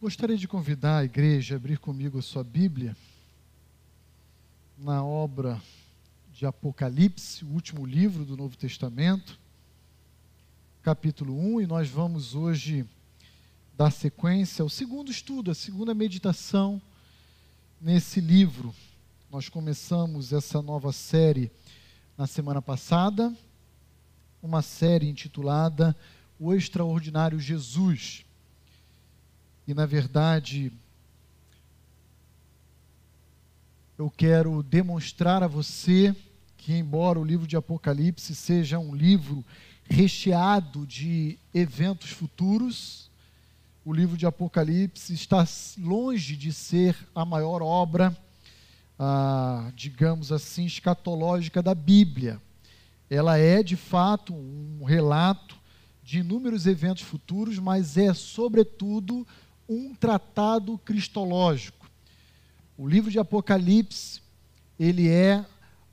Gostaria de convidar a igreja a abrir comigo a sua Bíblia na obra de Apocalipse, o último livro do Novo Testamento, capítulo 1, e nós vamos hoje dar sequência ao segundo estudo, a segunda meditação nesse livro. Nós começamos essa nova série na semana passada, uma série intitulada O Extraordinário Jesus. E, na verdade, eu quero demonstrar a você que, embora o livro de Apocalipse seja um livro recheado de eventos futuros, o livro de Apocalipse está longe de ser a maior obra, ah, digamos assim, escatológica da Bíblia. Ela é, de fato, um relato de inúmeros eventos futuros, mas é, sobretudo, um tratado cristológico. O livro de Apocalipse, ele é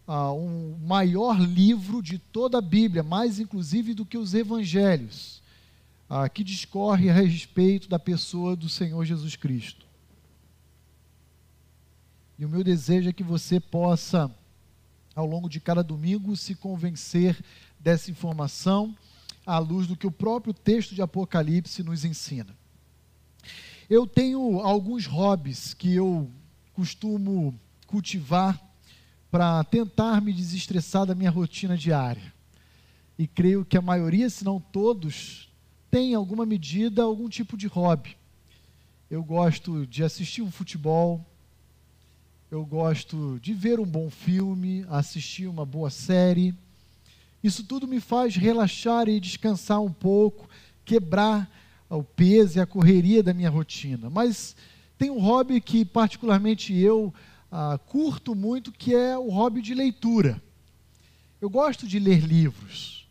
ah, um maior livro de toda a Bíblia, mais inclusive do que os evangelhos, ah, que discorre a respeito da pessoa do Senhor Jesus Cristo. E o meu desejo é que você possa, ao longo de cada domingo, se convencer dessa informação à luz do que o próprio texto de Apocalipse nos ensina. Eu tenho alguns hobbies que eu costumo cultivar para tentar me desestressar da minha rotina diária. E creio que a maioria, se não todos, tem em alguma medida algum tipo de hobby. Eu gosto de assistir um futebol, eu gosto de ver um bom filme, assistir uma boa série. Isso tudo me faz relaxar e descansar um pouco, quebrar o peso e a correria da minha rotina. Mas tem um hobby que, particularmente, eu ah, curto muito, que é o hobby de leitura. Eu gosto de ler livros,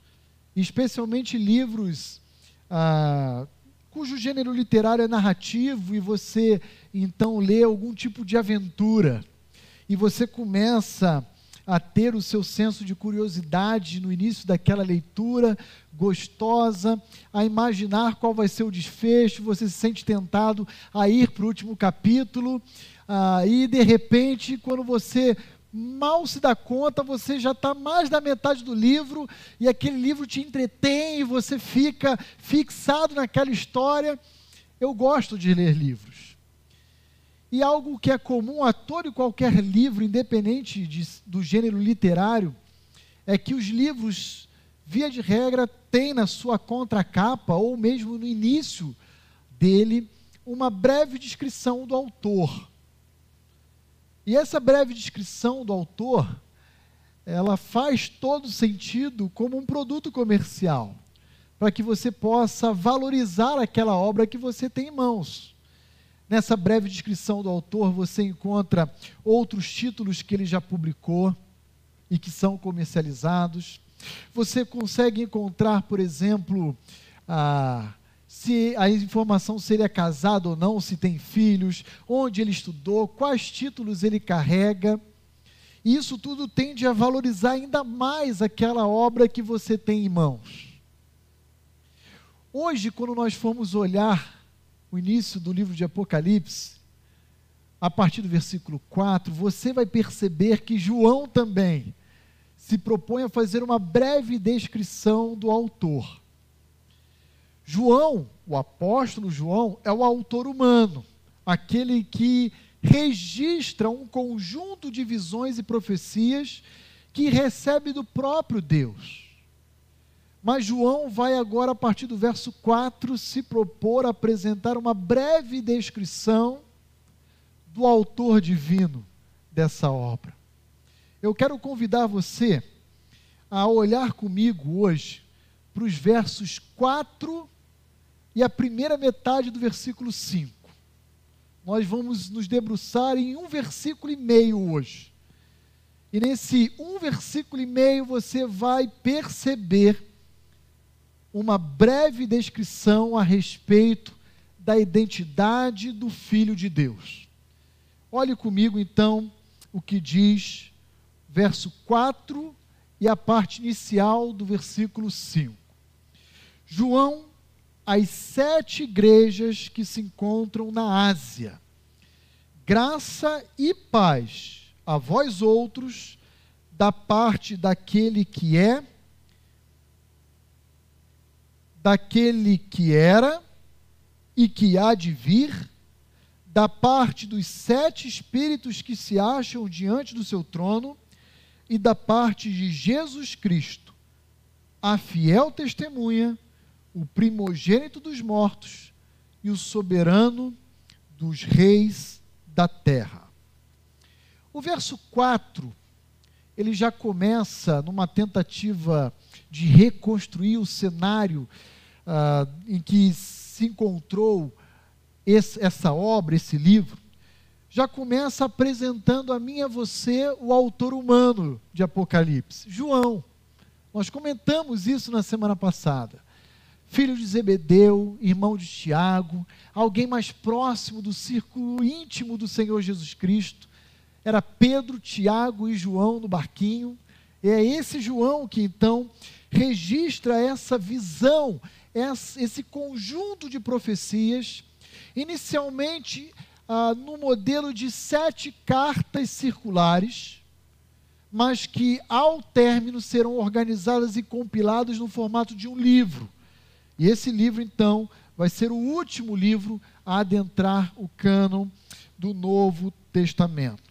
especialmente livros ah, cujo gênero literário é narrativo e você então lê algum tipo de aventura e você começa a ter o seu senso de curiosidade no início daquela leitura gostosa, a imaginar qual vai ser o desfecho, você se sente tentado a ir para o último capítulo, ah, e de repente, quando você mal se dá conta, você já está mais da metade do livro, e aquele livro te entretém, e você fica fixado naquela história. Eu gosto de ler livros. E algo que é comum a todo e qualquer livro, independente de, do gênero literário, é que os livros, via de regra, têm na sua contracapa, ou mesmo no início dele, uma breve descrição do autor. E essa breve descrição do autor, ela faz todo sentido como um produto comercial, para que você possa valorizar aquela obra que você tem em mãos. Nessa breve descrição do autor, você encontra outros títulos que ele já publicou e que são comercializados. Você consegue encontrar, por exemplo, a, se a informação se ele é casado ou não, se tem filhos, onde ele estudou, quais títulos ele carrega. Isso tudo tende a valorizar ainda mais aquela obra que você tem em mãos. Hoje, quando nós formos olhar início do livro de Apocalipse, a partir do versículo 4, você vai perceber que João também se propõe a fazer uma breve descrição do autor. João, o apóstolo João, é o autor humano, aquele que registra um conjunto de visões e profecias que recebe do próprio Deus. Mas João vai agora, a partir do verso 4, se propor a apresentar uma breve descrição do autor divino dessa obra. Eu quero convidar você a olhar comigo hoje para os versos 4 e a primeira metade do versículo 5. Nós vamos nos debruçar em um versículo e meio hoje. E nesse um versículo e meio você vai perceber uma breve descrição a respeito da identidade do Filho de Deus. Olhe comigo então o que diz verso 4 e a parte inicial do versículo 5. João, às sete igrejas que se encontram na Ásia. Graça e paz a vós outros, da parte daquele que é, daquele que era e que há de vir, da parte dos sete espíritos que se acham diante do seu trono e da parte de Jesus Cristo, a fiel testemunha, o primogênito dos mortos e o soberano dos reis da terra. O verso 4, ele já começa numa tentativa de reconstruir o cenário uh, em que se encontrou esse, essa obra, esse livro, já começa apresentando a mim e a você o autor humano de Apocalipse, João. Nós comentamos isso na semana passada. Filho de Zebedeu, irmão de Tiago, alguém mais próximo do círculo íntimo do Senhor Jesus Cristo. Era Pedro, Tiago e João no barquinho. E é esse João que então registra essa visão, esse conjunto de profecias inicialmente ah, no modelo de sete cartas circulares, mas que ao término serão organizadas e compiladas no formato de um livro. E esse livro, então, vai ser o último livro a adentrar o cânon do Novo Testamento.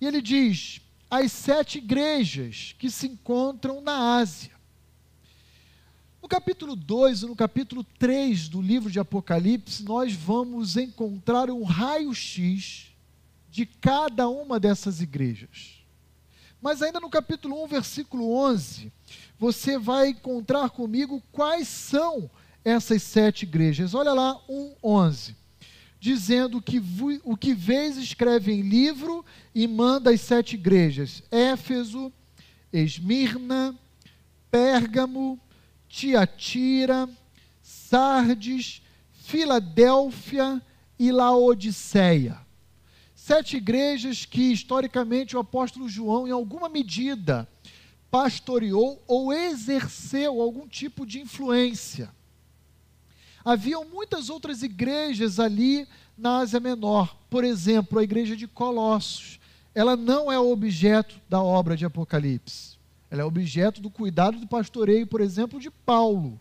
E ele diz: as sete igrejas que se encontram na Ásia. No capítulo 2 e no capítulo 3 do livro de Apocalipse, nós vamos encontrar um raio-x de cada uma dessas igrejas. Mas ainda no capítulo 1, versículo 11, você vai encontrar comigo quais são essas sete igrejas. Olha lá, 1, 11. Dizendo que o que vês escreve em livro e manda às sete igrejas: Éfeso, Esmirna, Pérgamo, Tiatira, Sardes, Filadélfia e Laodiceia. Sete igrejas que, historicamente, o apóstolo João, em alguma medida, pastoreou ou exerceu algum tipo de influência. Haviam muitas outras igrejas ali na Ásia Menor, por exemplo, a igreja de Colossos. Ela não é objeto da obra de Apocalipse. Ela é objeto do cuidado do pastoreio, por exemplo, de Paulo.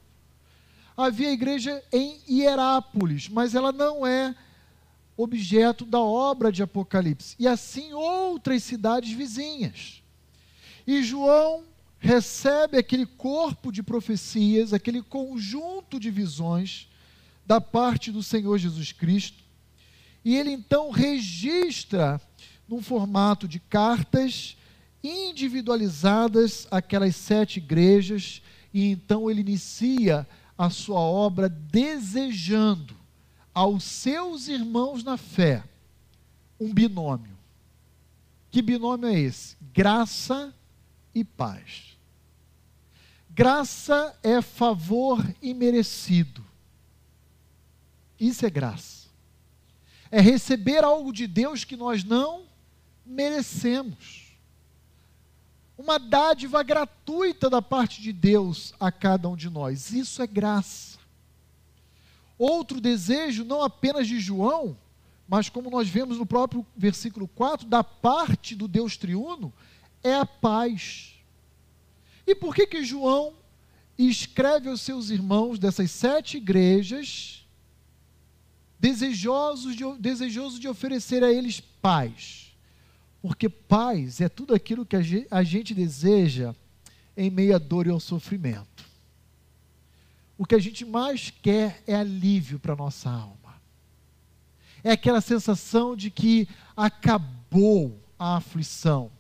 Havia igreja em Hierápolis, mas ela não é objeto da obra de Apocalipse. E assim outras cidades vizinhas. E João recebe aquele corpo de profecias, aquele conjunto de visões da parte do Senhor Jesus Cristo. E ele então registra num formato de cartas individualizadas aquelas sete igrejas, e então ele inicia a sua obra desejando aos seus irmãos na fé um binômio. Que binômio é esse? Graça e paz. Graça é favor imerecido. Isso é graça. É receber algo de Deus que nós não merecemos uma dádiva gratuita da parte de Deus a cada um de nós. Isso é graça. Outro desejo, não apenas de João, mas como nós vemos no próprio versículo 4, da parte do Deus triuno, é a paz. E por que que João escreve aos seus irmãos dessas sete igrejas, desejosos de, desejoso de oferecer a eles paz? Porque paz é tudo aquilo que a gente deseja em meio à dor e ao sofrimento. O que a gente mais quer é alívio para a nossa alma. É aquela sensação de que acabou a aflição.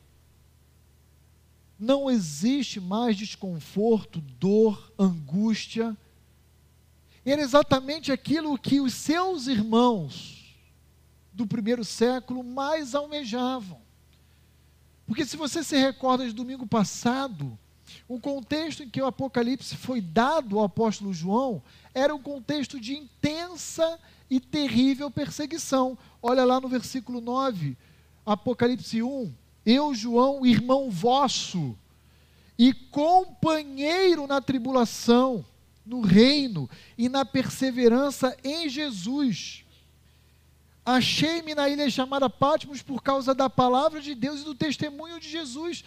Não existe mais desconforto, dor, angústia. Era exatamente aquilo que os seus irmãos do primeiro século mais almejavam. Porque se você se recorda de domingo passado, o contexto em que o Apocalipse foi dado ao apóstolo João era um contexto de intensa e terrível perseguição. Olha lá no versículo 9, Apocalipse 1. Eu, João, irmão vosso, e companheiro na tribulação, no reino e na perseverança em Jesus. Achei-me na ilha chamada Patmos por causa da palavra de Deus e do testemunho de Jesus.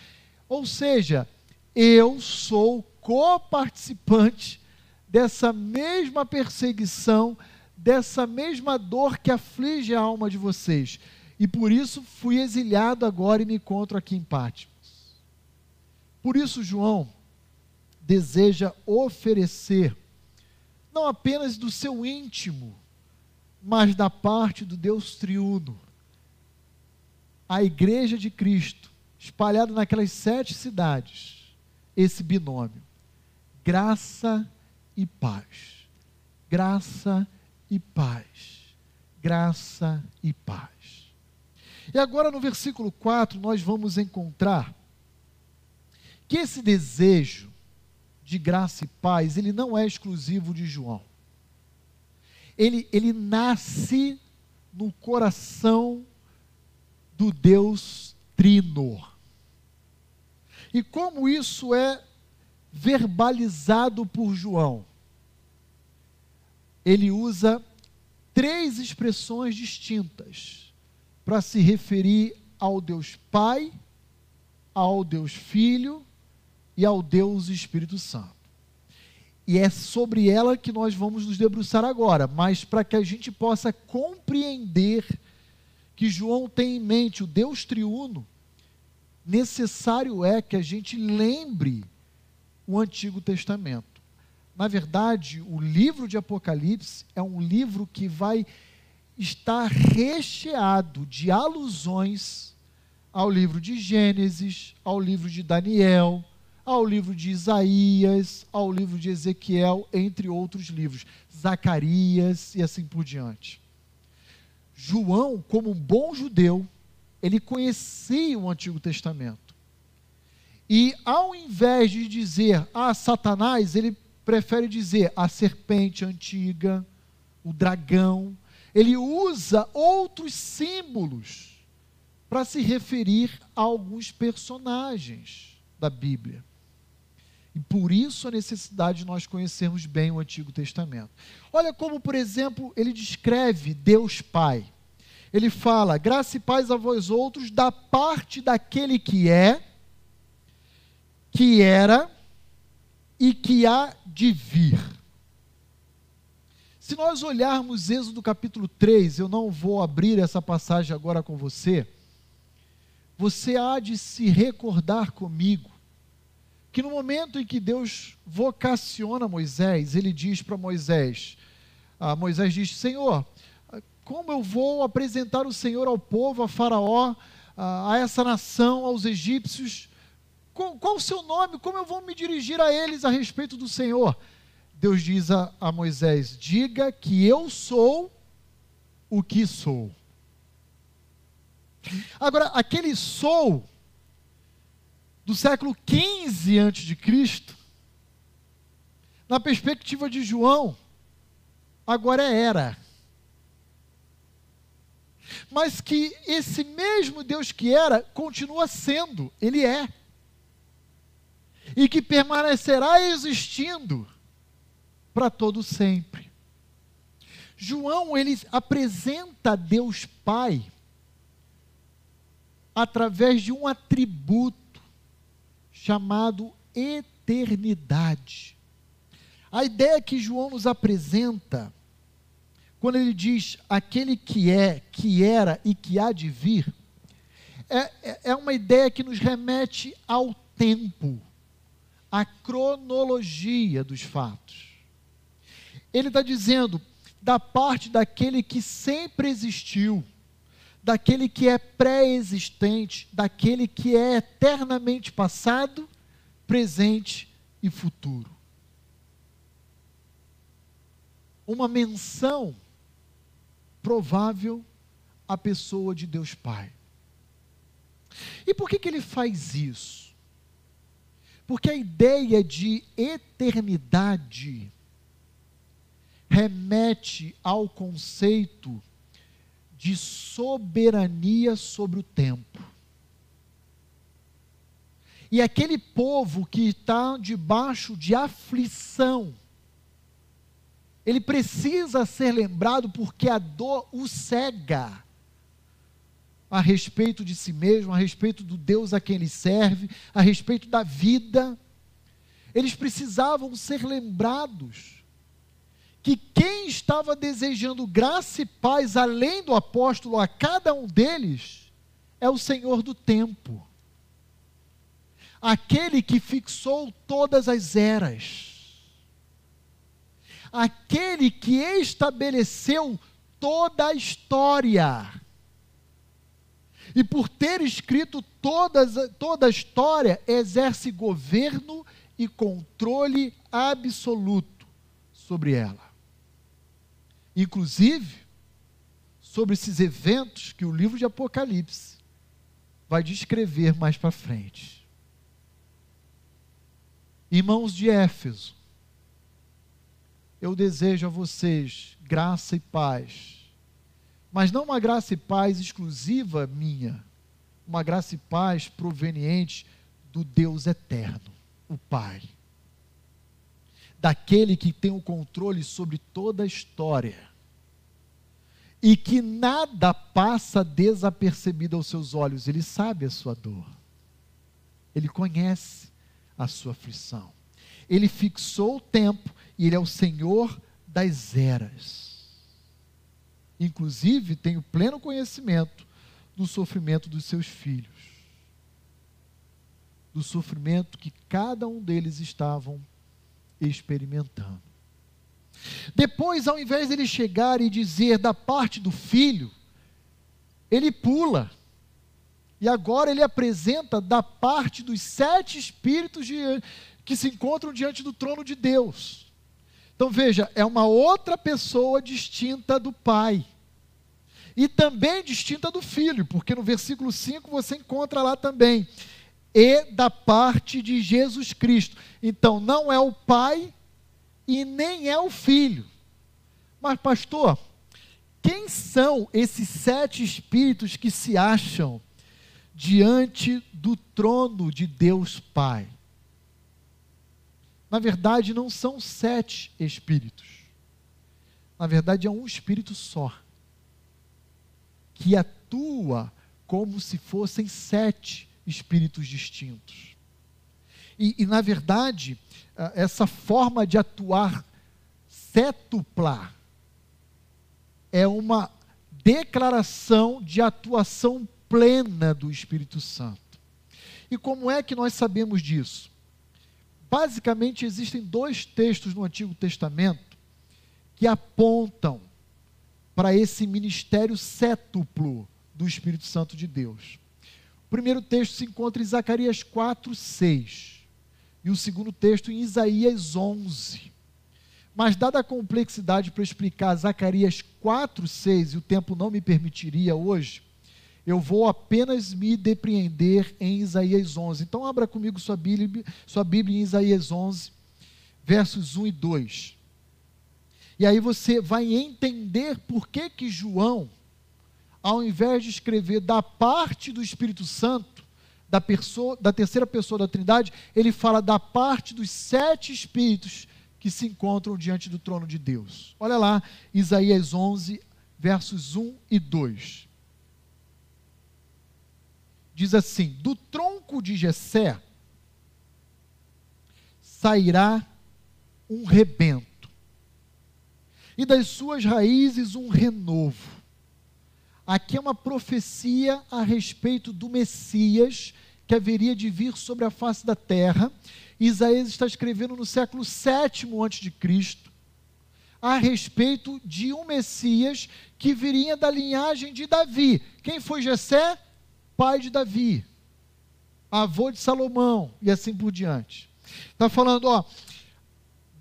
Ou seja, eu sou coparticipante dessa mesma perseguição, dessa mesma dor que aflige a alma de vocês. E por isso fui exilhado agora e me encontro aqui em Patmos. Por isso, João deseja oferecer, não apenas do seu íntimo, mas da parte do Deus triuno, a igreja de Cristo, espalhada naquelas sete cidades, esse binômio: graça e paz. Graça e paz. Graça e paz. E agora no versículo 4 nós vamos encontrar que esse desejo de graça e paz, ele não é exclusivo de João. Ele, ele nasce no coração do Deus Trino. E como isso é verbalizado por João? Ele usa três expressões distintas para se referir ao Deus Pai, ao Deus Filho e ao Deus Espírito Santo. E é sobre ela que nós vamos nos debruçar agora, mas para que a gente possa compreender que João tem em mente o Deus triuno, necessário é que a gente lembre o Antigo Testamento. Na verdade, o livro de Apocalipse é um livro que vai estar recheado de alusões ao livro de Gênesis, ao livro de Daniel, ao livro de Isaías, ao livro de Ezequiel, entre outros livros, Zacarias e assim por diante. João, como um bom judeu, ele conhecia o Antigo Testamento. E ao invés de dizer a ah, Satanás, ele prefere dizer a serpente antiga, o dragão. Ele usa outros símbolos para se referir a alguns personagens da Bíblia. E por isso a necessidade de nós conhecermos bem o Antigo Testamento. Olha como, por exemplo, ele descreve Deus Pai. Ele fala: graça e paz a vós outros, da parte daquele que é, que era e que há de vir. Se nós olharmos Êxodo capítulo 3, eu não vou abrir essa passagem agora com você, você há de se recordar comigo que no momento em que Deus vocaciona Moisés, ele diz para Moisés: ah, Moisés diz, Senhor, como eu vou apresentar o Senhor ao povo, a Faraó, a, a essa nação, aos egípcios? Qual, qual, o seu nome? Como eu vou me dirigir a eles a respeito do Senhor? Deus diz a, a Moisés: Diga que eu sou o que sou. Agora, aquele sou do século XV a.C., na perspectiva de João, agora é era. Mas que esse mesmo Deus que era, continua sendo, ele é. E que permanecerá existindo para todo sempre. João, ele apresenta Deus Pai através de um atributo chamado eternidade. A ideia que João nos apresenta, quando ele diz aquele que é, que era e que há de vir, é, é, é uma ideia que nos remete ao tempo, à cronologia dos fatos. Ele está dizendo, da parte daquele que sempre existiu, daquele que é pré-existente, daquele que é eternamente passado, presente e futuro. Uma menção provável à pessoa de Deus Pai. E por que, que ele faz isso? Porque a ideia de eternidade remete ao conceito de soberania sobre o tempo. E aquele povo que está debaixo de aflição Ele precisa ser lembrado porque a dor o cega a respeito de si mesmo, a respeito do Deus a quem ele serve, a respeito da vida. Eles precisavam ser lembrados que quem estava desejando graça e paz além do apóstolo a cada um deles é o Senhor do tempo. Aquele que fixou todas as eras. Aquele que estabeleceu toda a história. E por ter escrito todas, toda a história, exerce governo e controle absoluto sobre ela. Inclusive, sobre esses eventos que o livro de Apocalipse vai descrever mais para frente. Irmãos de Éfeso, eu desejo a vocês graça e paz mas não uma graça e paz exclusiva minha, uma graça e paz proveniente do Deus eterno, o Pai. Daquele que tem o controle sobre toda a história e que nada passa desapercebido aos seus olhos, ele sabe a sua dor, ele conhece a sua aflição, ele fixou o tempo e ele é o Senhor das eras. Inclusive, tenho pleno conhecimento do sofrimento dos seus filhos, do sofrimento que cada um deles estavam experimentando. Depois, ao invés de ele chegar e dizer da parte do filho, ele pula. E agora ele apresenta da parte dos sete espíritos de, que se encontram diante do trono de Deus. Então veja, é uma outra pessoa distinta do pai. E também distinta do filho, porque no versículo 5 você encontra lá também. E da parte de Jesus Cristo. Então não é o pai e nem é o filho. Mas, pastor, quem são esses sete espíritos que se acham diante do trono de Deus Pai? Na verdade, não são sete espíritos. Na verdade, é um espírito só. Que atua como se fossem sete espíritos distintos. E, e na verdade, essa forma de atuar cétupla é uma declaração de atuação plena do Espírito Santo. E como é que nós sabemos disso? Basicamente, existem dois textos no Antigo Testamento que apontam para esse ministério cétuplo do Espírito Santo de Deus. O primeiro texto se encontra em Zacarias 4, 6. E o segundo texto em Isaías 11. Mas, dada a complexidade para explicar Zacarias 4, 6, e o tempo não me permitiria hoje, eu vou apenas me depreender em Isaías 11. Então, abra comigo sua Bíblia, sua Bíblia em Isaías 11, versos 1 e 2. E aí você vai entender por que que João, ao invés de escrever da parte do Espírito Santo, da, pessoa, da terceira pessoa da Trindade, ele fala da parte dos sete espíritos que se encontram diante do trono de Deus. Olha lá, Isaías 11, versos 1 e 2 diz assim: Do tronco de Jessé sairá um rebento, e das suas raízes um renovo. Aqui é uma profecia a respeito do Messias que haveria de vir sobre a face da terra. Isaías está escrevendo no século VII a.C., a respeito de um Messias que viria da linhagem de Davi. Quem foi Jessé? pai de Davi, avô de Salomão e assim por diante. Está falando, ó,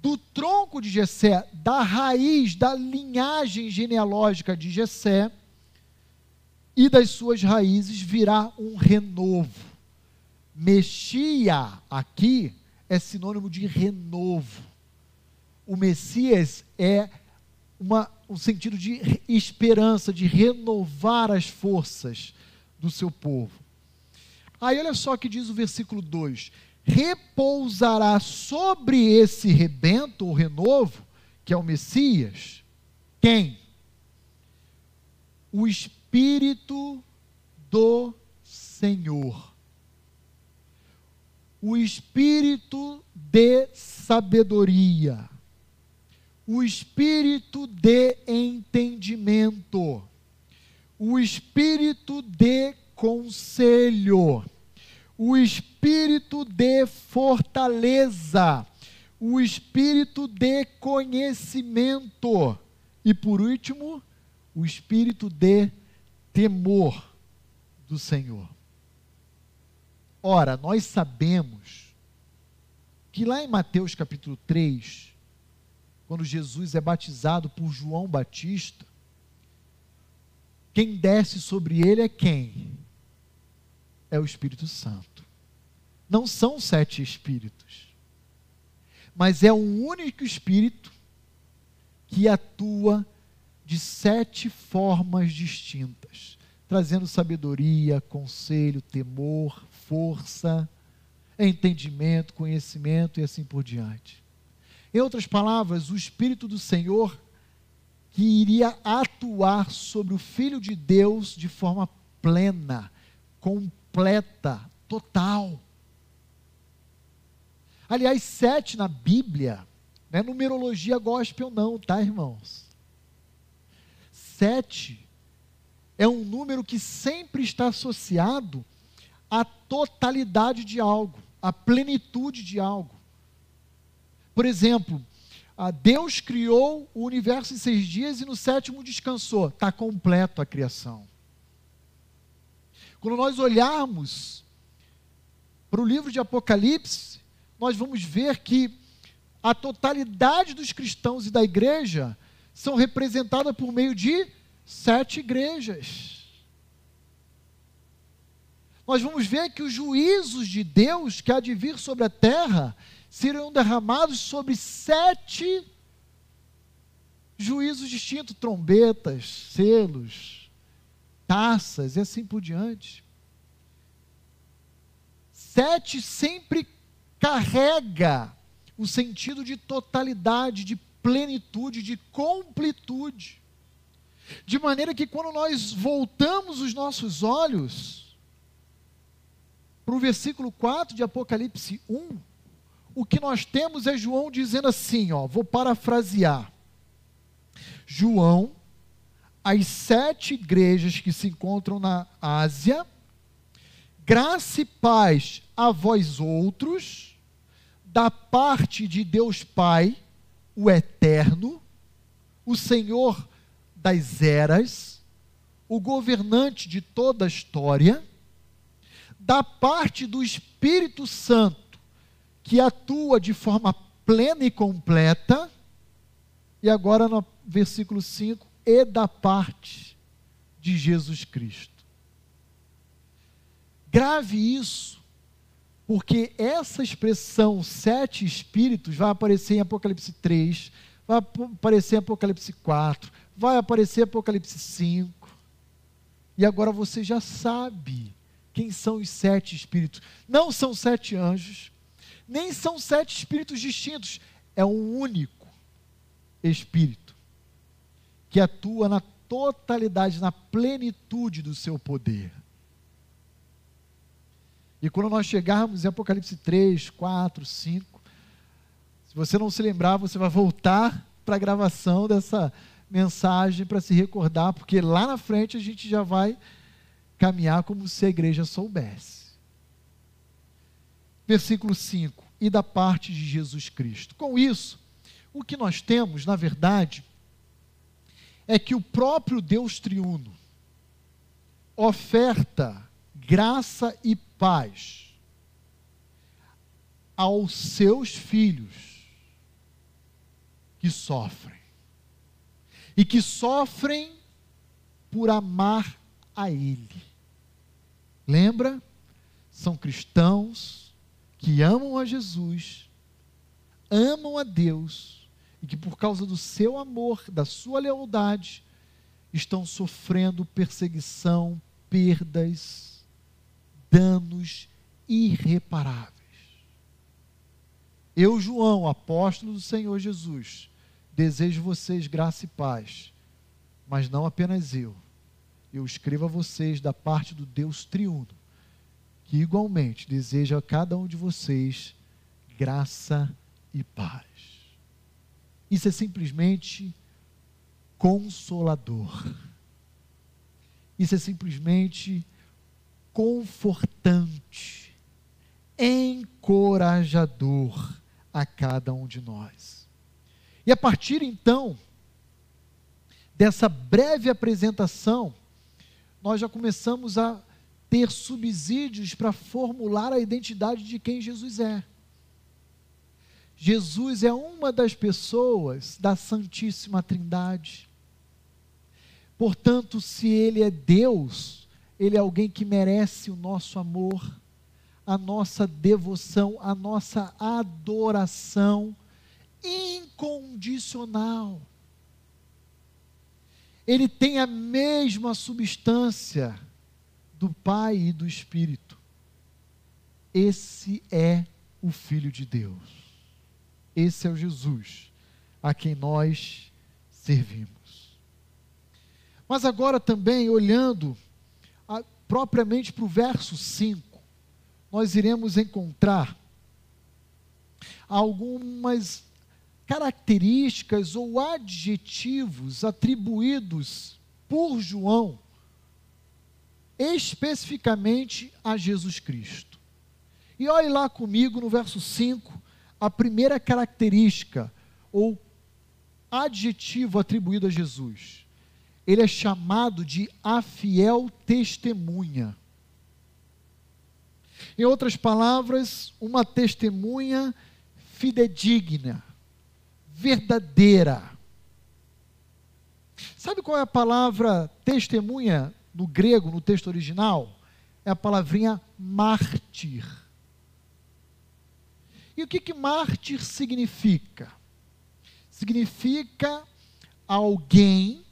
do tronco de Jessé, da raiz, da linhagem genealógica de Jessé e das suas raízes virá um renovo. Mexia aqui é sinônimo de renovo. O Messias é uma, um sentido de esperança, de renovar as forças do seu povo. Aí olha só que diz o versículo 2: repousará sobre esse rebento ou renovo que é o Messias, quem? O Espírito do Senhor. O Espírito de sabedoria. O Espírito de entendimento. O Espírito de conselho. O Espírito de fortaleza o espírito de conhecimento e, por último, o espírito de temor do Senhor. Ora, nós sabemos que lá em Mateus capítulo 3, quando Jesus é batizado por João Batista, quem desce sobre ele é quem? É o Espírito Santo. Não são sete espíritos mas é um único Espírito que atua de sete formas distintas, trazendo sabedoria, conselho, temor, força, entendimento, conhecimento e assim por diante. Em outras palavras, o Espírito do Senhor que iria atuar sobre o Filho de Deus de forma plena, completa, total. Aliás, sete na Bíblia, não é numerologia gospel, não, tá, irmãos? Sete é um número que sempre está associado à totalidade de algo, à plenitude de algo. Por exemplo, Deus criou o universo em seis dias e no sétimo descansou. Está completo a criação. Quando nós olharmos para o livro de Apocalipse, nós vamos ver que a totalidade dos cristãos e da igreja são representada por meio de sete igrejas. Nós vamos ver que os juízos de Deus que há de vir sobre a terra serão derramados sobre sete juízos distintos trombetas, selos, taças e assim por diante. Sete sempre carrega o sentido de totalidade, de plenitude, de completude. De maneira que quando nós voltamos os nossos olhos para o versículo 4 de Apocalipse 1, o que nós temos é João dizendo assim, ó, vou parafrasear. João, as sete igrejas que se encontram na Ásia, graça e paz a vós outros, da parte de Deus Pai, o Eterno, o Senhor das eras, o governante de toda a história, da parte do Espírito Santo, que atua de forma plena e completa, e agora no versículo 5, e da parte de Jesus Cristo. Grave isso porque essa expressão sete espíritos vai aparecer em Apocalipse 3, vai aparecer em Apocalipse 4, vai aparecer em Apocalipse 5. E agora você já sabe quem são os sete espíritos. Não são sete anjos, nem são sete espíritos distintos. É um único espírito que atua na totalidade, na plenitude do seu poder. E quando nós chegarmos em Apocalipse 3, 4, 5, se você não se lembrar, você vai voltar para a gravação dessa mensagem para se recordar, porque lá na frente a gente já vai caminhar como se a igreja soubesse. Versículo 5: E da parte de Jesus Cristo. Com isso, o que nós temos, na verdade, é que o próprio Deus triuno oferta graça e paz aos seus filhos que sofrem. E que sofrem por amar a Ele. Lembra? São cristãos que amam a Jesus, amam a Deus e que por causa do seu amor, da sua lealdade, estão sofrendo perseguição, perdas, danos irreparáveis. Eu, João, apóstolo do Senhor Jesus, desejo vocês graça e paz, mas não apenas eu. Eu escrevo a vocês da parte do Deus triuno, que igualmente deseja a cada um de vocês graça e paz. Isso é simplesmente consolador. Isso é simplesmente confortante, encorajador a cada um de nós. E a partir então dessa breve apresentação, nós já começamos a ter subsídios para formular a identidade de quem Jesus é. Jesus é uma das pessoas da Santíssima Trindade. Portanto, se Ele é Deus, Ele é alguém que merece o nosso amor, a nossa devoção, a nossa adoração incondicional. Ele tem a mesma substância do Pai e do Espírito. Esse é o Filho de Deus. Esse é o Jesus a quem nós servimos. Mas agora também, olhando propriamente para o verso 5, nós iremos encontrar algumas características ou adjetivos atribuídos por João especificamente a Jesus Cristo. E olhe lá comigo no verso 5, a primeira característica ou adjetivo atribuído a Jesus. Ele é chamado de a fiel testemunha. Em outras palavras, uma testemunha fidedigna, verdadeira. Sabe qual é a palavra testemunha no grego, no texto original? É a palavrinha mártir. E o que, que mártir significa? Significa alguém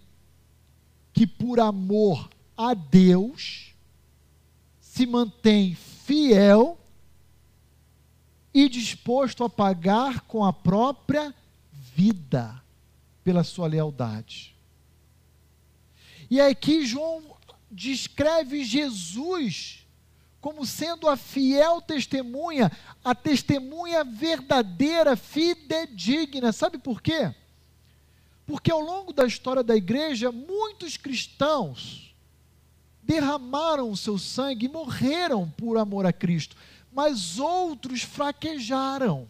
que, por amor a Deus, se mantém fiel e disposto a pagar com a própria vida pela sua lealdade. E aqui João descreve Jesus como sendo a fiel testemunha, a testemunha verdadeira, fidedigna. Sabe por quê? Porque ao longo da história da igreja, muitos cristãos derramaram o seu sangue e morreram por amor a Cristo, mas outros fraquejaram.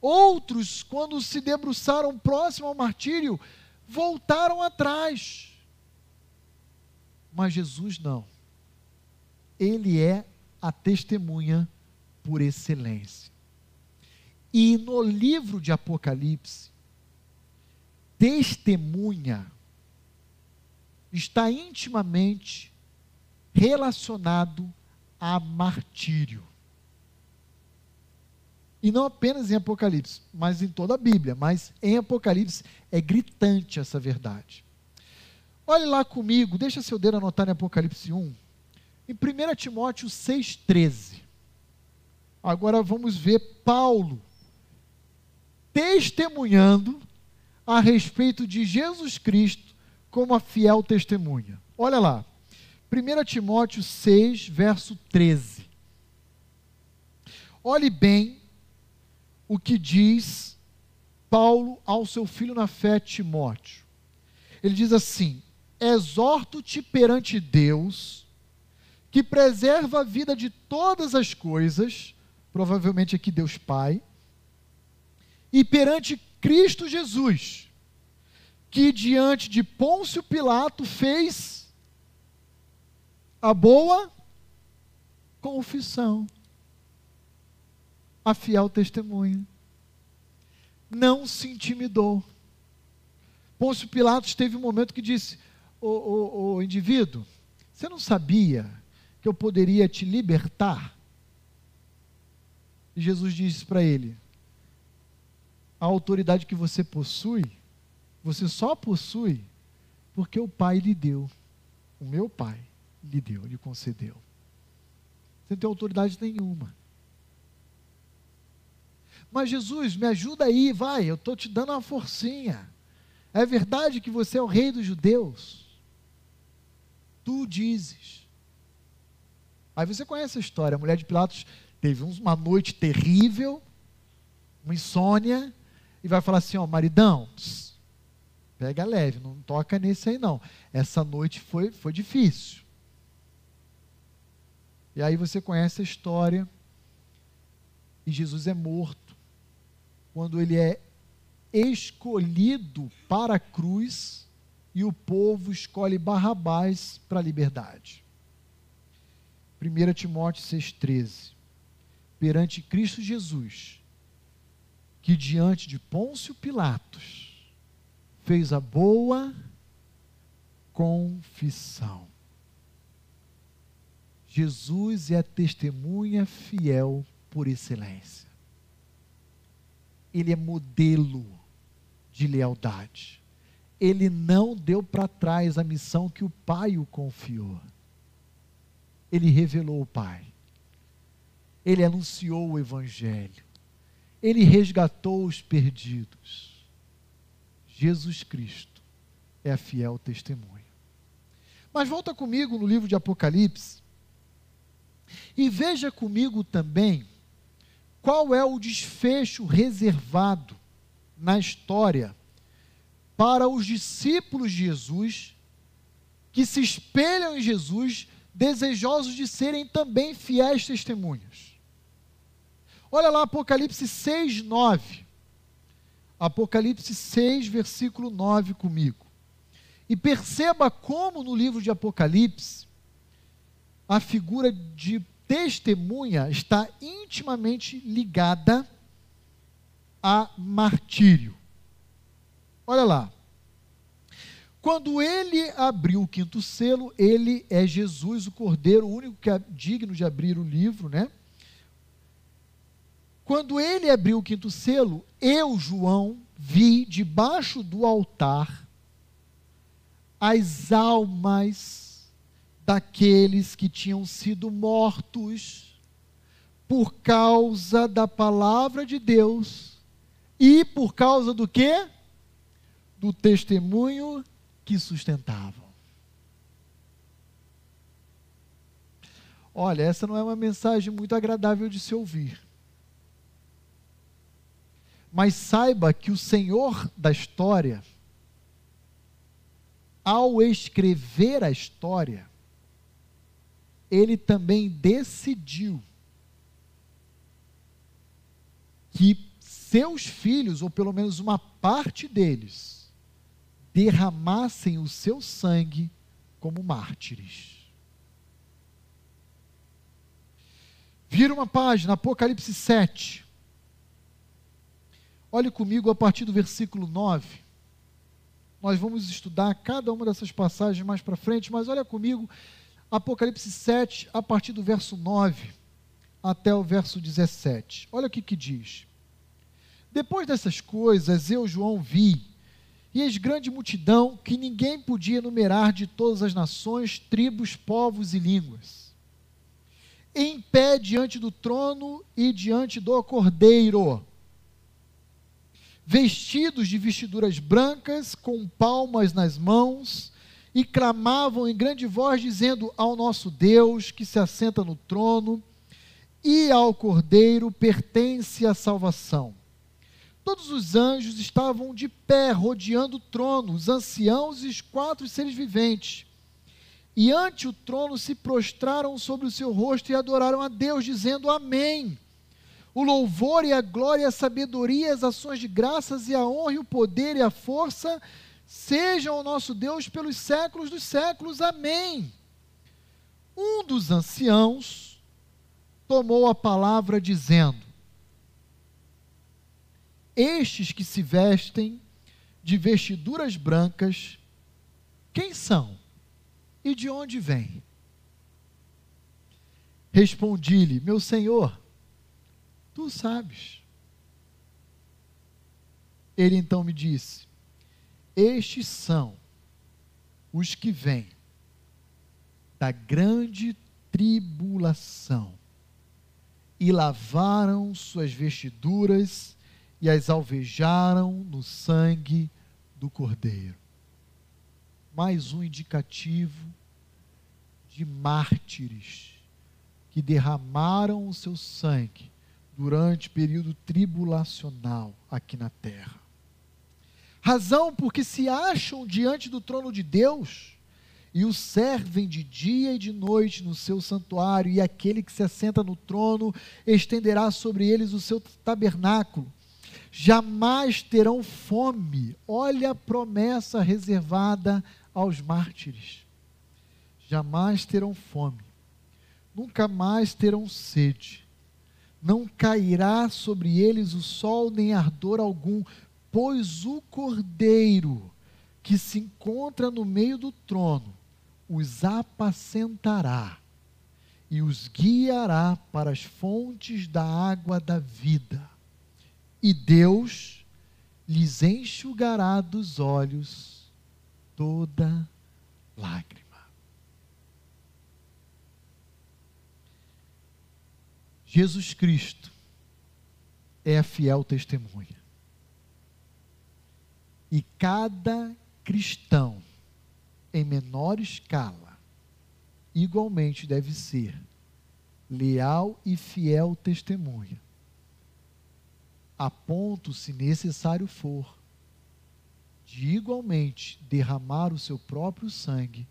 Outros, quando se debruçaram próximo ao martírio, voltaram atrás. Mas Jesus não ele é a testemunha por excelência. E no livro de Apocalipse, testemunha está intimamente relacionado a martírio. E não apenas em Apocalipse, mas em toda a Bíblia. Mas em Apocalipse é gritante essa verdade. Olhe lá comigo, deixa seu dedo anotar em Apocalipse 1, em 1 Timóteo 6,13. Agora vamos ver Paulo testemunhando a respeito de Jesus Cristo como a fiel testemunha. Olha lá, 1 Timóteo 6, verso 13. Olhe bem o que diz Paulo ao seu filho na fé, Timóteo. Ele diz assim: Exorto-te perante Deus que preserva a vida de todas as coisas, provavelmente aqui Deus Pai, e perante Cristo Jesus, que diante de Pôncio Pilato fez a boa confissão, a fiel testemunha. Não se intimidou. Pôncio Pilatos teve um momento que disse: o, o, o indivíduo, você não sabia que eu poderia te libertar? E Jesus disse para ele: a autoridade que você possui, você só possui porque o Pai lhe deu. O meu Pai lhe deu, lhe concedeu. Você não tem autoridade nenhuma. Mas Jesus, me ajuda aí, vai, eu estou te dando uma forcinha. É verdade que você é o rei dos judeus? Tu dizes. Aí você conhece a história. A mulher de Pilatos teve uma noite terrível, uma insônia, e vai falar assim: ó, maridão, pega leve, não toca nesse aí não. Essa noite foi, foi difícil. E aí você conhece a história, e Jesus é morto, quando ele é escolhido para a cruz, e o povo escolhe Barrabás para a liberdade. 1 Timóteo 6,13. Perante Cristo Jesus, que diante de Pôncio Pilatos fez a boa confissão. Jesus é a testemunha fiel por excelência. Ele é modelo de lealdade. Ele não deu para trás a missão que o Pai o confiou. Ele revelou o Pai. Ele anunciou o Evangelho. Ele resgatou os perdidos. Jesus Cristo é fiel testemunha. Mas volta comigo no livro de Apocalipse e veja comigo também qual é o desfecho reservado na história para os discípulos de Jesus que se espelham em Jesus, desejosos de serem também fiéis testemunhas. Olha lá Apocalipse 6, 9. Apocalipse 6, versículo 9 comigo. E perceba como no livro de Apocalipse a figura de testemunha está intimamente ligada a martírio. Olha lá. Quando ele abriu o quinto selo, ele é Jesus, o Cordeiro, o único que é digno de abrir o livro, né? Quando ele abriu o quinto selo, eu, João, vi debaixo do altar as almas daqueles que tinham sido mortos por causa da palavra de Deus e por causa do quê? Do testemunho que sustentavam. Olha, essa não é uma mensagem muito agradável de se ouvir. Mas saiba que o Senhor da história, ao escrever a história, ele também decidiu que seus filhos, ou pelo menos uma parte deles, derramassem o seu sangue como mártires. Vira uma página, Apocalipse 7. Olhe comigo a partir do versículo 9. Nós vamos estudar cada uma dessas passagens mais para frente, mas olha comigo, Apocalipse 7, a partir do verso 9 até o verso 17. Olha o que, que diz. Depois dessas coisas, eu, João, vi, e eis grande multidão que ninguém podia enumerar de todas as nações, tribos, povos e línguas. Em pé diante do trono e diante do cordeiro vestidos de vestiduras brancas, com palmas nas mãos, e clamavam em grande voz, dizendo: Ao nosso Deus que se assenta no trono, e ao Cordeiro pertence a salvação. Todos os anjos estavam de pé, rodeando o trono, os anciãos e os quatro seres viventes. E ante o trono se prostraram sobre o seu rosto e adoraram a Deus, dizendo: Amém o louvor e a glória, a sabedoria, as ações de graças e a honra e o poder e a força sejam ao nosso Deus pelos séculos dos séculos. Amém. Um dos anciãos tomou a palavra dizendo: Estes que se vestem de vestiduras brancas, quem são e de onde vêm? Respondi-lhe: Meu senhor, Tu sabes. Ele então me disse: Estes são os que vêm da grande tribulação e lavaram suas vestiduras e as alvejaram no sangue do Cordeiro. Mais um indicativo de mártires que derramaram o seu sangue durante o período tribulacional aqui na terra. Razão porque se acham diante do trono de Deus e o servem de dia e de noite no seu santuário, e aquele que se assenta no trono estenderá sobre eles o seu tabernáculo. Jamais terão fome. Olha a promessa reservada aos mártires. Jamais terão fome. Nunca mais terão sede. Não cairá sobre eles o sol nem ardor algum, pois o cordeiro que se encontra no meio do trono os apacentará e os guiará para as fontes da água da vida. E Deus lhes enxugará dos olhos toda lágrima. Jesus Cristo é a fiel testemunha. E cada cristão em menor escala, igualmente deve ser leal e fiel testemunha, a ponto, se necessário for, de igualmente derramar o seu próprio sangue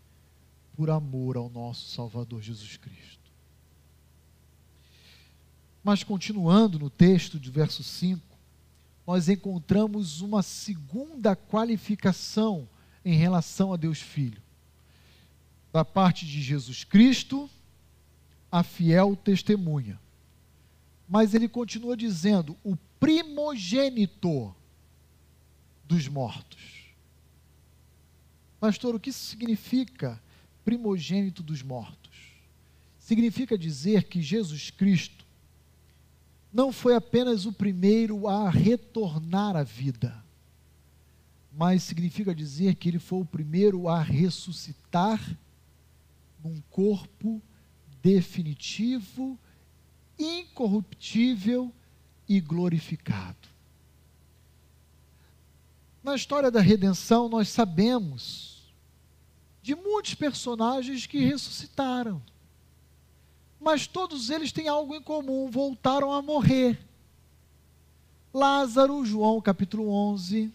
por amor ao nosso Salvador Jesus Cristo. Mas continuando no texto de verso 5, nós encontramos uma segunda qualificação em relação a Deus Filho. Da parte de Jesus Cristo, a fiel testemunha. Mas ele continua dizendo: o primogênito dos mortos. Pastor, o que significa primogênito dos mortos? Significa dizer que Jesus Cristo não foi apenas o primeiro a retornar à vida mas significa dizer que ele foi o primeiro a ressuscitar num corpo definitivo, incorruptível e glorificado. Na história da redenção, nós sabemos de muitos personagens que ressuscitaram. Mas todos eles têm algo em comum, voltaram a morrer. Lázaro, João capítulo 11,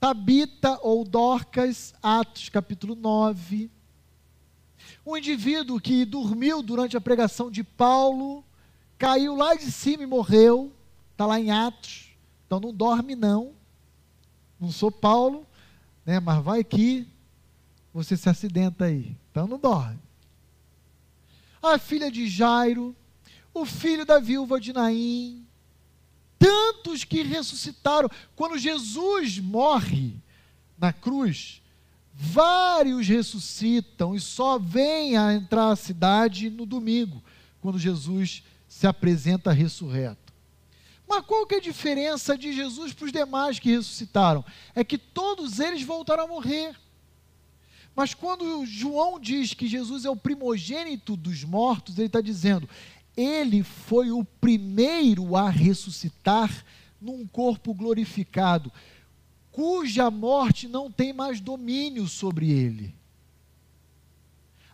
Tabita ou Dorcas, Atos capítulo 9. Um indivíduo que dormiu durante a pregação de Paulo, caiu lá de cima e morreu, está lá em Atos, então não dorme não. Não sou Paulo, né, mas vai que você se acidenta aí, então não dorme. A filha de Jairo, o filho da viúva de Naim, tantos que ressuscitaram. Quando Jesus morre na cruz, vários ressuscitam e só vêm a entrar à cidade no domingo, quando Jesus se apresenta ressurreto. Mas qual que é a diferença de Jesus para os demais que ressuscitaram? É que todos eles voltaram a morrer. Mas quando João diz que Jesus é o primogênito dos mortos, ele está dizendo: ele foi o primeiro a ressuscitar num corpo glorificado, cuja morte não tem mais domínio sobre ele.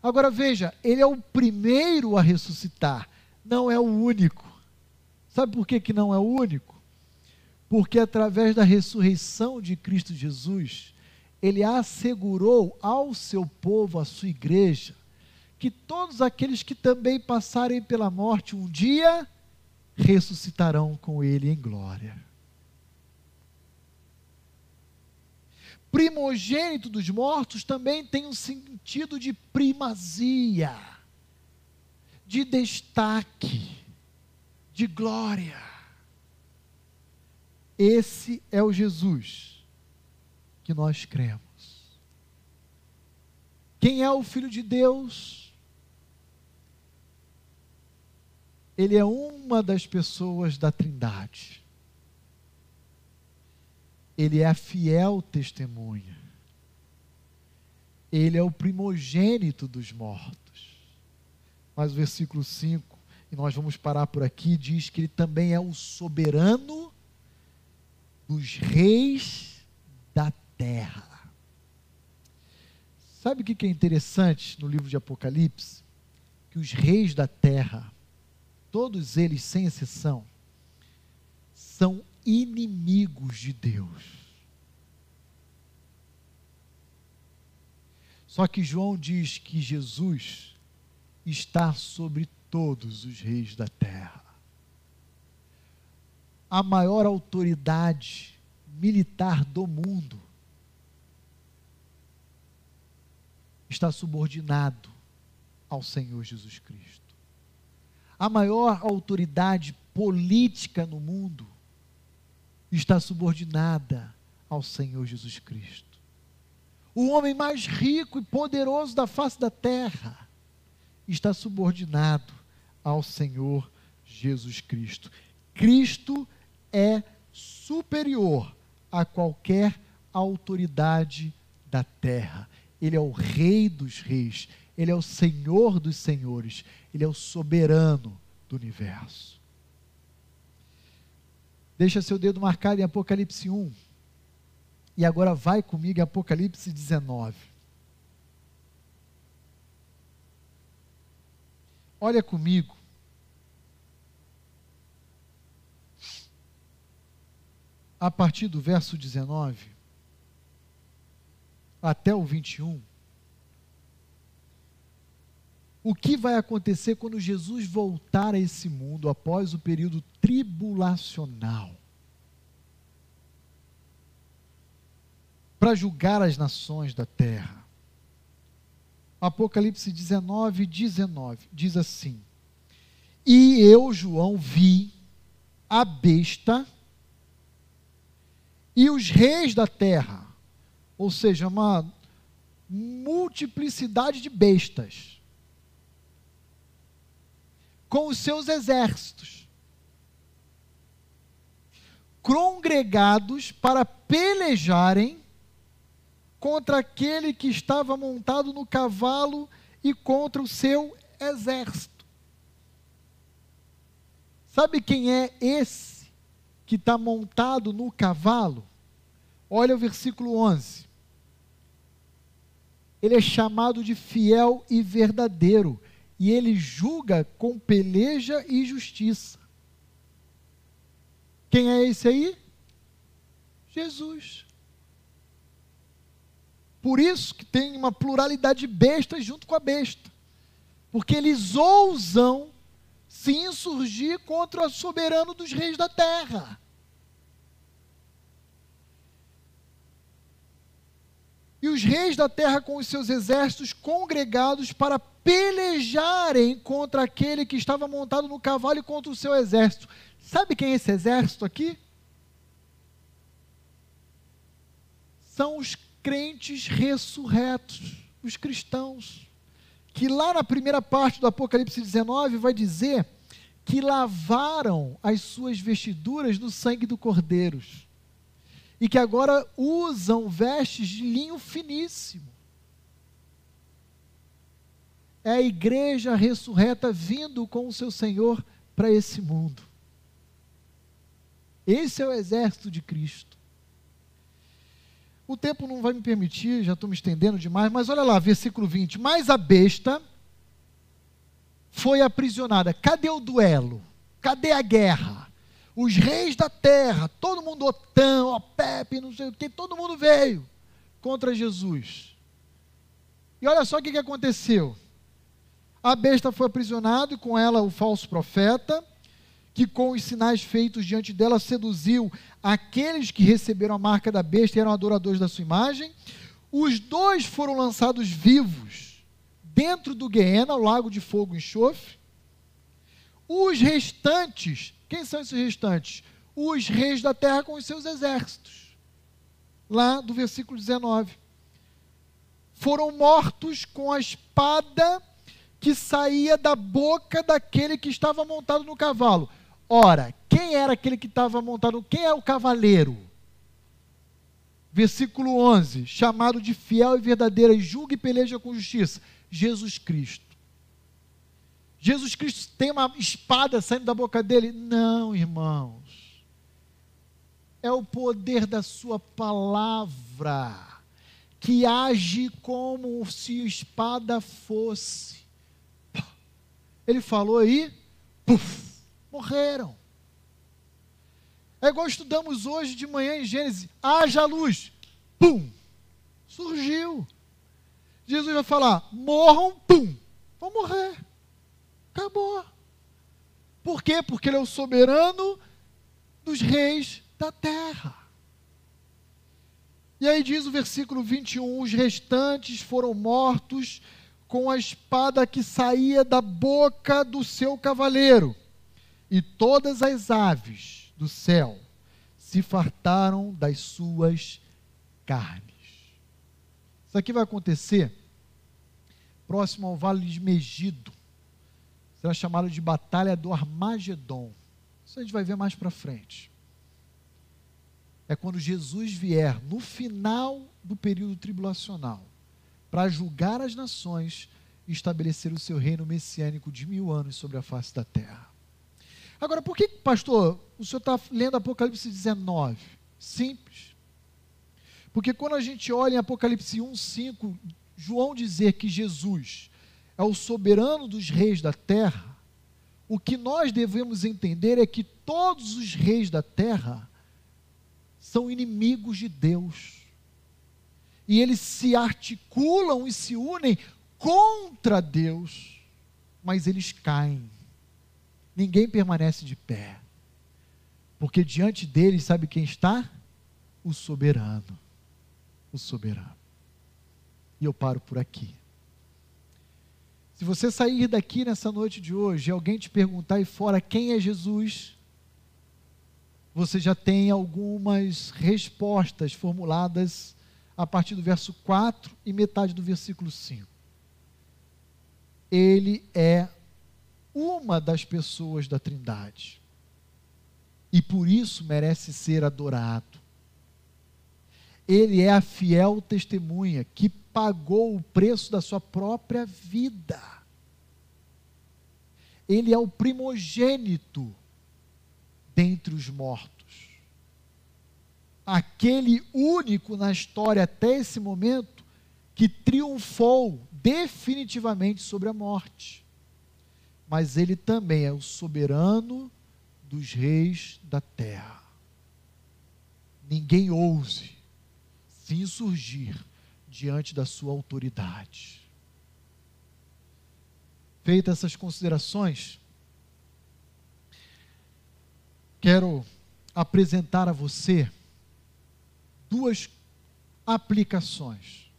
Agora veja, ele é o primeiro a ressuscitar, não é o único. Sabe por que, que não é o único? Porque através da ressurreição de Cristo Jesus, ele assegurou ao seu povo, à sua igreja, que todos aqueles que também passarem pela morte um dia ressuscitarão com ele em glória. Primogênito dos mortos também tem um sentido de primazia, de destaque, de glória. Esse é o Jesus que nós cremos. Quem é o Filho de Deus? ele é uma das pessoas da Trindade. Ele é a fiel testemunha. Ele é o primogênito dos mortos. Mas o versículo 5: e nós vamos parar por aqui, diz que ele também é o soberano dos reis terra. Sabe o que é interessante no livro de Apocalipse? Que os reis da terra, todos eles sem exceção, são inimigos de Deus. Só que João diz que Jesus está sobre todos os reis da terra. A maior autoridade militar do mundo está subordinado ao Senhor Jesus Cristo. A maior autoridade política no mundo está subordinada ao Senhor Jesus Cristo. O homem mais rico e poderoso da face da terra está subordinado ao Senhor Jesus Cristo. Cristo é superior a qualquer autoridade da terra. Ele é o Rei dos Reis, Ele é o Senhor dos Senhores, Ele é o soberano do universo. Deixa seu dedo marcado em Apocalipse 1. E agora vai comigo em Apocalipse 19. Olha comigo. A partir do verso 19 até o 21. O que vai acontecer quando Jesus voltar a esse mundo após o período tribulacional? Para julgar as nações da terra. Apocalipse 19, 19 diz assim: E eu, João, vi a besta e os reis da terra ou seja, uma multiplicidade de bestas, com os seus exércitos, congregados para pelejarem contra aquele que estava montado no cavalo e contra o seu exército. Sabe quem é esse que está montado no cavalo? Olha o versículo 11 ele é chamado de fiel e verdadeiro, e ele julga com peleja e justiça. Quem é esse aí? Jesus. Por isso que tem uma pluralidade de bestas junto com a besta. Porque eles ousam se insurgir contra o soberano dos reis da terra. E os reis da terra com os seus exércitos congregados para pelejarem contra aquele que estava montado no cavalo e contra o seu exército. Sabe quem é esse exército aqui? São os crentes ressurretos, os cristãos, que lá na primeira parte do Apocalipse 19 vai dizer que lavaram as suas vestiduras no sangue do cordeiros e que agora usam vestes de linho finíssimo. É a igreja ressurreta vindo com o seu Senhor para esse mundo. Esse é o exército de Cristo. O tempo não vai me permitir, já estou me estendendo demais, mas olha lá, versículo 20. Mas a besta foi aprisionada. Cadê o duelo? Cadê a guerra? Os reis da terra, todo mundo, Otã, Opepe, não sei o que, todo mundo veio contra Jesus. E olha só o que, que aconteceu. A besta foi aprisionada e com ela o falso profeta, que com os sinais feitos diante dela seduziu aqueles que receberam a marca da besta e eram adoradores da sua imagem. Os dois foram lançados vivos dentro do Guiena, o lago de fogo e enxofre. Os restantes quem são esses restantes? Os reis da terra com os seus exércitos. Lá do versículo 19. Foram mortos com a espada que saía da boca daquele que estava montado no cavalo. Ora, quem era aquele que estava montado? Quem é o cavaleiro? Versículo 11: chamado de fiel e verdadeiro, e julga e peleja com justiça. Jesus Cristo. Jesus Cristo tem uma espada saindo da boca dele. Não, irmãos. É o poder da Sua palavra que age como se espada fosse. Ele falou aí, puf, morreram. É igual estudamos hoje de manhã em Gênesis: haja luz, pum, surgiu. Jesus vai falar: morram, pum, vão morrer. Acabou. Por quê? Porque Ele é o soberano dos reis da terra. E aí diz o versículo 21: os restantes foram mortos com a espada que saía da boca do seu cavaleiro, e todas as aves do céu se fartaram das suas carnes. Isso aqui vai acontecer próximo ao vale de Megido será chamado de Batalha do Armagedon. Isso a gente vai ver mais para frente. É quando Jesus vier no final do período tribulacional para julgar as nações e estabelecer o seu reino messiânico de mil anos sobre a face da terra. Agora, por que, pastor, o senhor está lendo Apocalipse 19? Simples. Porque quando a gente olha em Apocalipse 1, 5, João dizer que Jesus é o soberano dos reis da terra, o que nós devemos entender é que todos os reis da terra são inimigos de Deus. E eles se articulam e se unem contra Deus, mas eles caem. Ninguém permanece de pé. Porque diante deles, sabe quem está? O soberano. O soberano. E eu paro por aqui. Se você sair daqui nessa noite de hoje e alguém te perguntar aí fora quem é Jesus, você já tem algumas respostas formuladas a partir do verso 4 e metade do versículo 5. Ele é uma das pessoas da Trindade. E por isso merece ser adorado. Ele é a fiel testemunha que pagou o preço da sua própria vida. Ele é o primogênito dentre os mortos. Aquele único na história até esse momento que triunfou definitivamente sobre a morte. Mas ele também é o soberano dos reis da terra. Ninguém ouse se insurgir diante da sua autoridade. Feitas essas considerações, quero apresentar a você duas aplicações,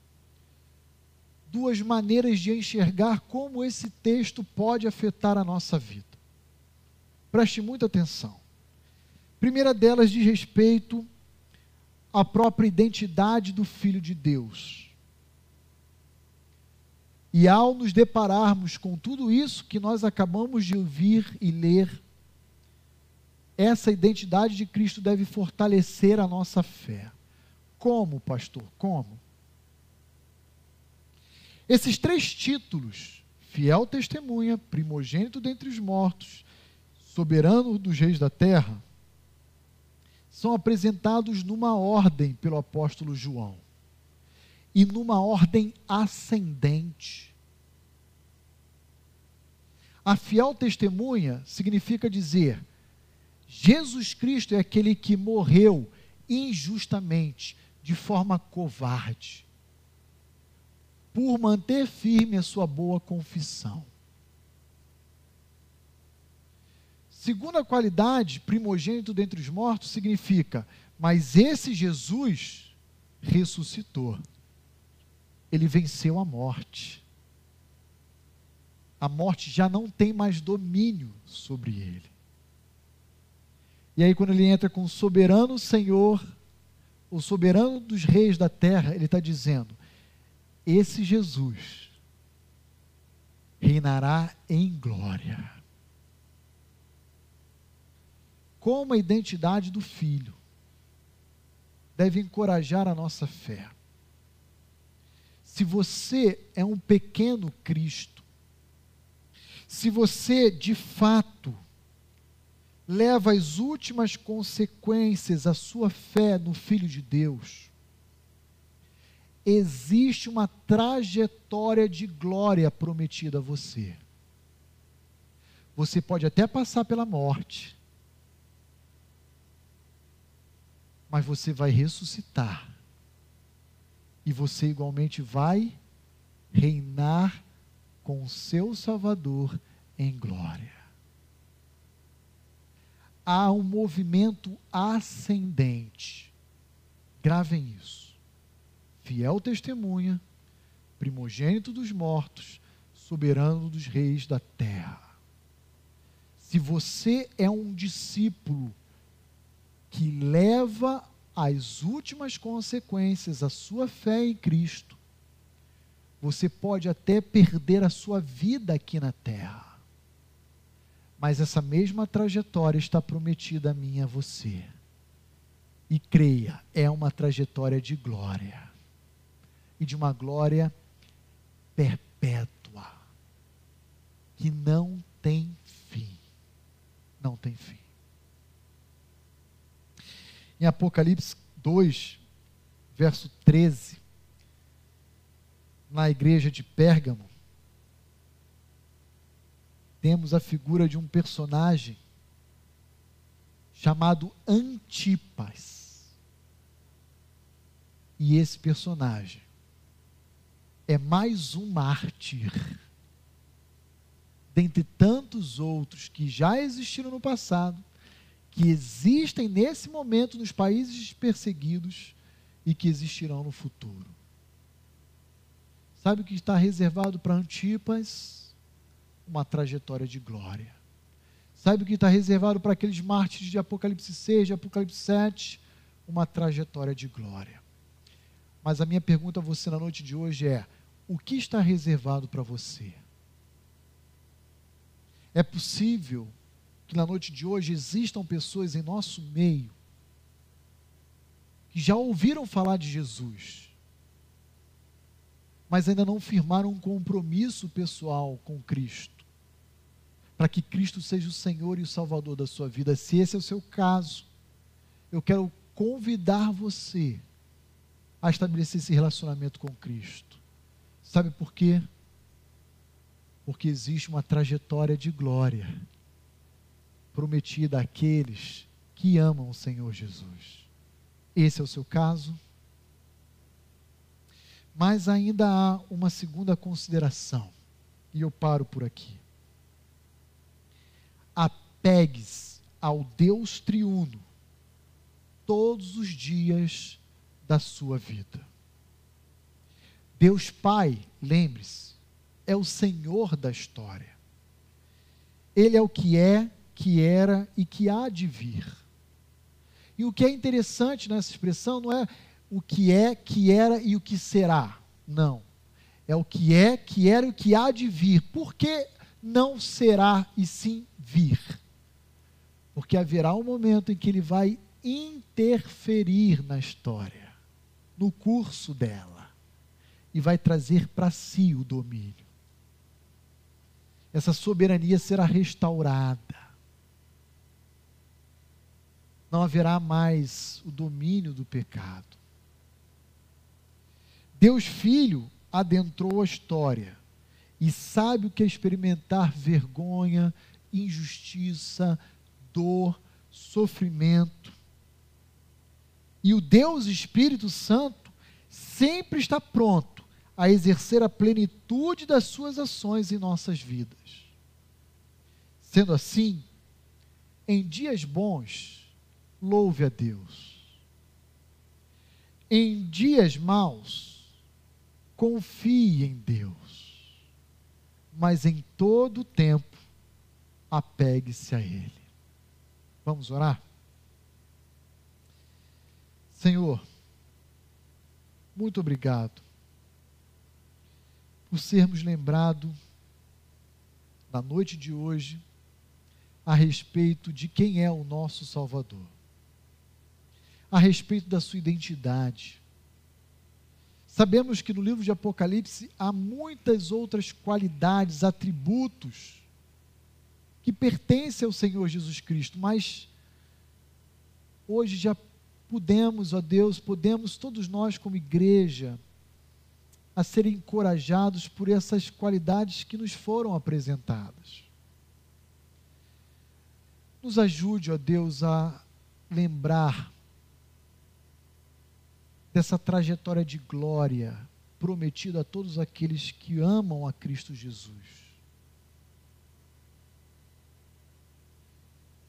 duas maneiras de enxergar como esse texto pode afetar a nossa vida. Preste muita atenção. A primeira delas diz respeito à própria identidade do Filho de Deus. E ao nos depararmos com tudo isso que nós acabamos de ouvir e ler, essa identidade de Cristo deve fortalecer a nossa fé. Como, pastor? Como? Esses três títulos, fiel testemunha, primogênito dentre os mortos, soberano dos reis da terra, são apresentados numa ordem pelo apóstolo João e numa ordem ascendente. A fiel testemunha significa dizer: Jesus Cristo é aquele que morreu injustamente, de forma covarde, por manter firme a sua boa confissão. Segunda qualidade, primogênito dentre os mortos, significa: mas esse Jesus ressuscitou ele venceu a morte. A morte já não tem mais domínio sobre ele. E aí, quando ele entra com o soberano Senhor, o soberano dos reis da terra, ele está dizendo: esse Jesus reinará em glória. Como a identidade do filho deve encorajar a nossa fé. Se você é um pequeno Cristo, se você de fato leva as últimas consequências a sua fé no Filho de Deus, existe uma trajetória de glória prometida a você. Você pode até passar pela morte, mas você vai ressuscitar. E você igualmente vai reinar com o seu Salvador em glória. Há um movimento ascendente. Gravem isso. Fiel testemunha, primogênito dos mortos, soberano dos reis da terra. Se você é um discípulo que leva as últimas consequências a sua fé em Cristo, você pode até perder a sua vida aqui na terra. Mas essa mesma trajetória está prometida a mim e a você. E creia, é uma trajetória de glória. E de uma glória perpétua. Que não tem fim. Não tem fim. Em Apocalipse 2, verso 13, na igreja de Pérgamo, temos a figura de um personagem chamado Antipas. E esse personagem é mais um mártir, dentre tantos outros que já existiram no passado, que existem nesse momento nos países perseguidos e que existirão no futuro. Sabe o que está reservado para Antipas? Uma trajetória de glória. Sabe o que está reservado para aqueles mártires de Apocalipse 6, de Apocalipse 7? Uma trajetória de glória. Mas a minha pergunta a você na noite de hoje é: o que está reservado para você? É possível que na noite de hoje existam pessoas em nosso meio que já ouviram falar de Jesus, mas ainda não firmaram um compromisso pessoal com Cristo, para que Cristo seja o Senhor e o Salvador da sua vida. Se esse é o seu caso, eu quero convidar você a estabelecer esse relacionamento com Cristo. Sabe por quê? Porque existe uma trajetória de glória prometida àqueles que amam o Senhor Jesus. Esse é o seu caso? Mas ainda há uma segunda consideração, e eu paro por aqui. Apegue-se ao Deus triuno todos os dias da sua vida. Deus Pai, lembre-se, é o Senhor da história. Ele é o que é, que era e que há de vir. E o que é interessante nessa expressão não é o que é, que era e o que será. Não. É o que é, que era e o que há de vir. Por que não será e sim vir? Porque haverá um momento em que ele vai interferir na história, no curso dela, e vai trazer para si o domínio. Essa soberania será restaurada não haverá mais o domínio do pecado. Deus Filho adentrou a história e sabe o que é experimentar vergonha, injustiça, dor, sofrimento. E o Deus Espírito Santo sempre está pronto a exercer a plenitude das suas ações em nossas vidas. Sendo assim, em dias bons, louve a Deus. Em dias maus, confie em Deus, mas em todo tempo, apegue-se a Ele. Vamos orar? Senhor, muito obrigado por sermos lembrados na noite de hoje a respeito de quem é o nosso Salvador a respeito da sua identidade. Sabemos que no livro de Apocalipse há muitas outras qualidades, atributos que pertence ao Senhor Jesus Cristo, mas hoje já podemos, ó Deus, podemos todos nós como igreja a ser encorajados por essas qualidades que nos foram apresentadas. Nos ajude, ó Deus, a lembrar dessa trajetória de glória prometida a todos aqueles que amam a Cristo Jesus.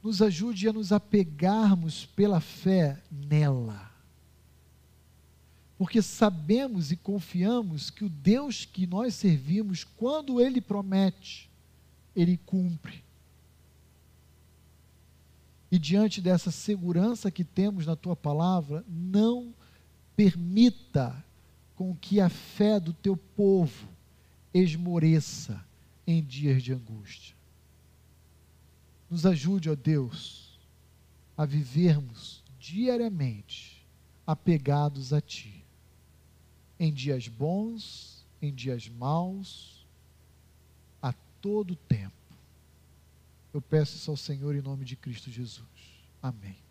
Nos ajude a nos apegarmos pela fé nela. Porque sabemos e confiamos que o Deus que nós servimos, quando Ele promete, Ele cumpre. E diante dessa segurança que temos na tua palavra, não permita com que a fé do teu povo esmoreça em dias de angústia. Nos ajude, ó Deus, a vivermos diariamente apegados a Ti, em dias bons, em dias maus, a todo tempo. Eu peço isso ao Senhor em nome de Cristo Jesus. Amém.